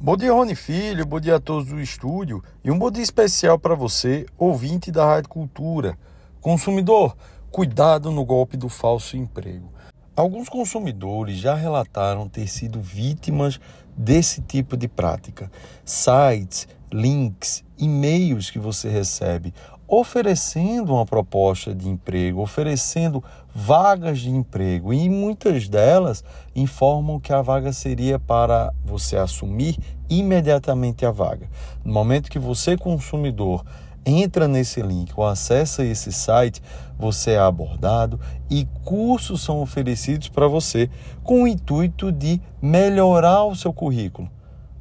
Bom dia, Rony Filho, bom dia a todos do estúdio e um bom dia especial para você, ouvinte da Rádio Cultura. Consumidor, cuidado no golpe do falso emprego. Alguns consumidores já relataram ter sido vítimas desse tipo de prática. Sites, links, e-mails que você recebe oferecendo uma proposta de emprego, oferecendo vagas de emprego e muitas delas informam que a vaga seria para você assumir imediatamente a vaga. No momento que você consumidor entra nesse link ou acessa esse site, você é abordado e cursos são oferecidos para você com o intuito de melhorar o seu currículo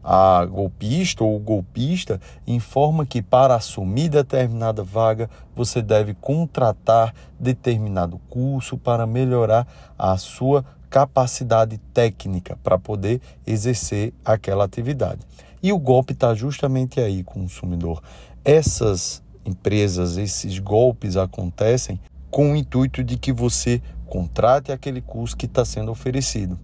a golpista ou golpista informa que para assumir determinada vaga você deve contratar determinado curso para melhorar a sua capacidade técnica para poder exercer aquela atividade. E o golpe está justamente aí, consumidor. Essas empresas, esses golpes acontecem com o intuito de que você contrate aquele curso que está sendo oferecido.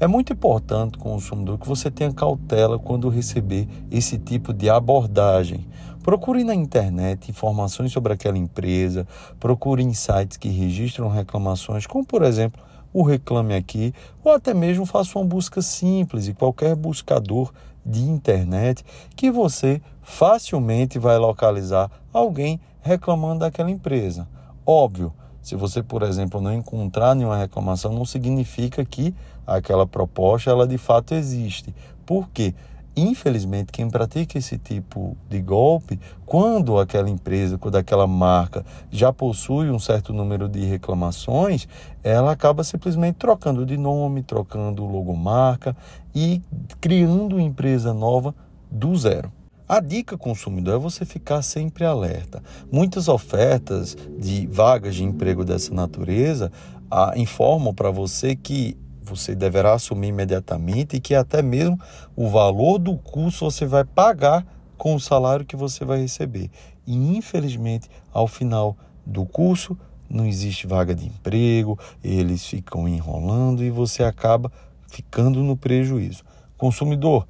É muito importante, consumidor, que você tenha cautela quando receber esse tipo de abordagem. Procure na internet informações sobre aquela empresa, procure em sites que registram reclamações, como por exemplo o Reclame Aqui, ou até mesmo faça uma busca simples em qualquer buscador de internet que você facilmente vai localizar alguém reclamando daquela empresa. Óbvio, se você, por exemplo, não encontrar nenhuma reclamação, não significa que aquela proposta ela de fato existe. Por quê? Infelizmente, quem pratica esse tipo de golpe, quando aquela empresa, quando aquela marca já possui um certo número de reclamações, ela acaba simplesmente trocando de nome, trocando logomarca e criando empresa nova do zero. A dica consumidor é você ficar sempre alerta. Muitas ofertas de vagas de emprego dessa natureza ah, informam para você que você deverá assumir imediatamente e que até mesmo o valor do curso você vai pagar com o salário que você vai receber. E infelizmente, ao final do curso, não existe vaga de emprego, eles ficam enrolando e você acaba ficando no prejuízo. Consumidor,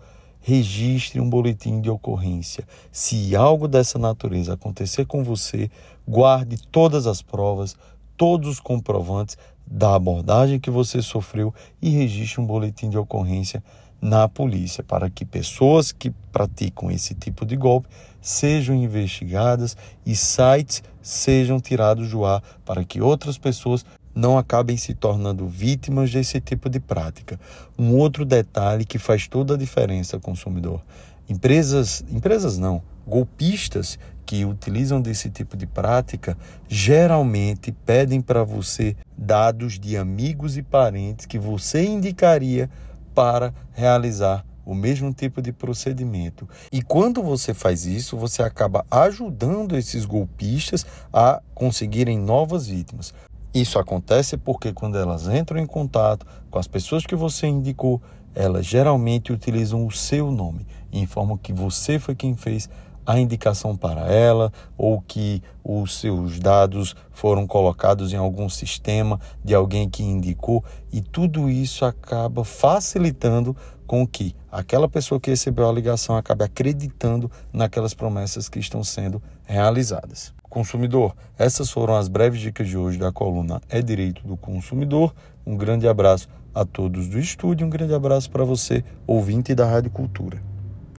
registre um boletim de ocorrência. Se algo dessa natureza acontecer com você, guarde todas as provas, todos os comprovantes da abordagem que você sofreu e registre um boletim de ocorrência na polícia para que pessoas que praticam esse tipo de golpe sejam investigadas e sites sejam tirados do ar para que outras pessoas não acabem se tornando vítimas desse tipo de prática. Um outro detalhe que faz toda a diferença, consumidor: empresas, empresas não, golpistas que utilizam desse tipo de prática geralmente pedem para você dados de amigos e parentes que você indicaria para realizar o mesmo tipo de procedimento. E quando você faz isso, você acaba ajudando esses golpistas a conseguirem novas vítimas. Isso acontece porque quando elas entram em contato com as pessoas que você indicou, elas geralmente utilizam o seu nome e informam que você foi quem fez a indicação para ela ou que os seus dados foram colocados em algum sistema de alguém que indicou e tudo isso acaba facilitando com que aquela pessoa que recebeu a ligação acabe acreditando naquelas promessas que estão sendo realizadas. Consumidor, essas foram as breves dicas de hoje da coluna É Direito do Consumidor. Um grande abraço a todos do estúdio, um grande abraço para você, ouvinte da Rádio Cultura.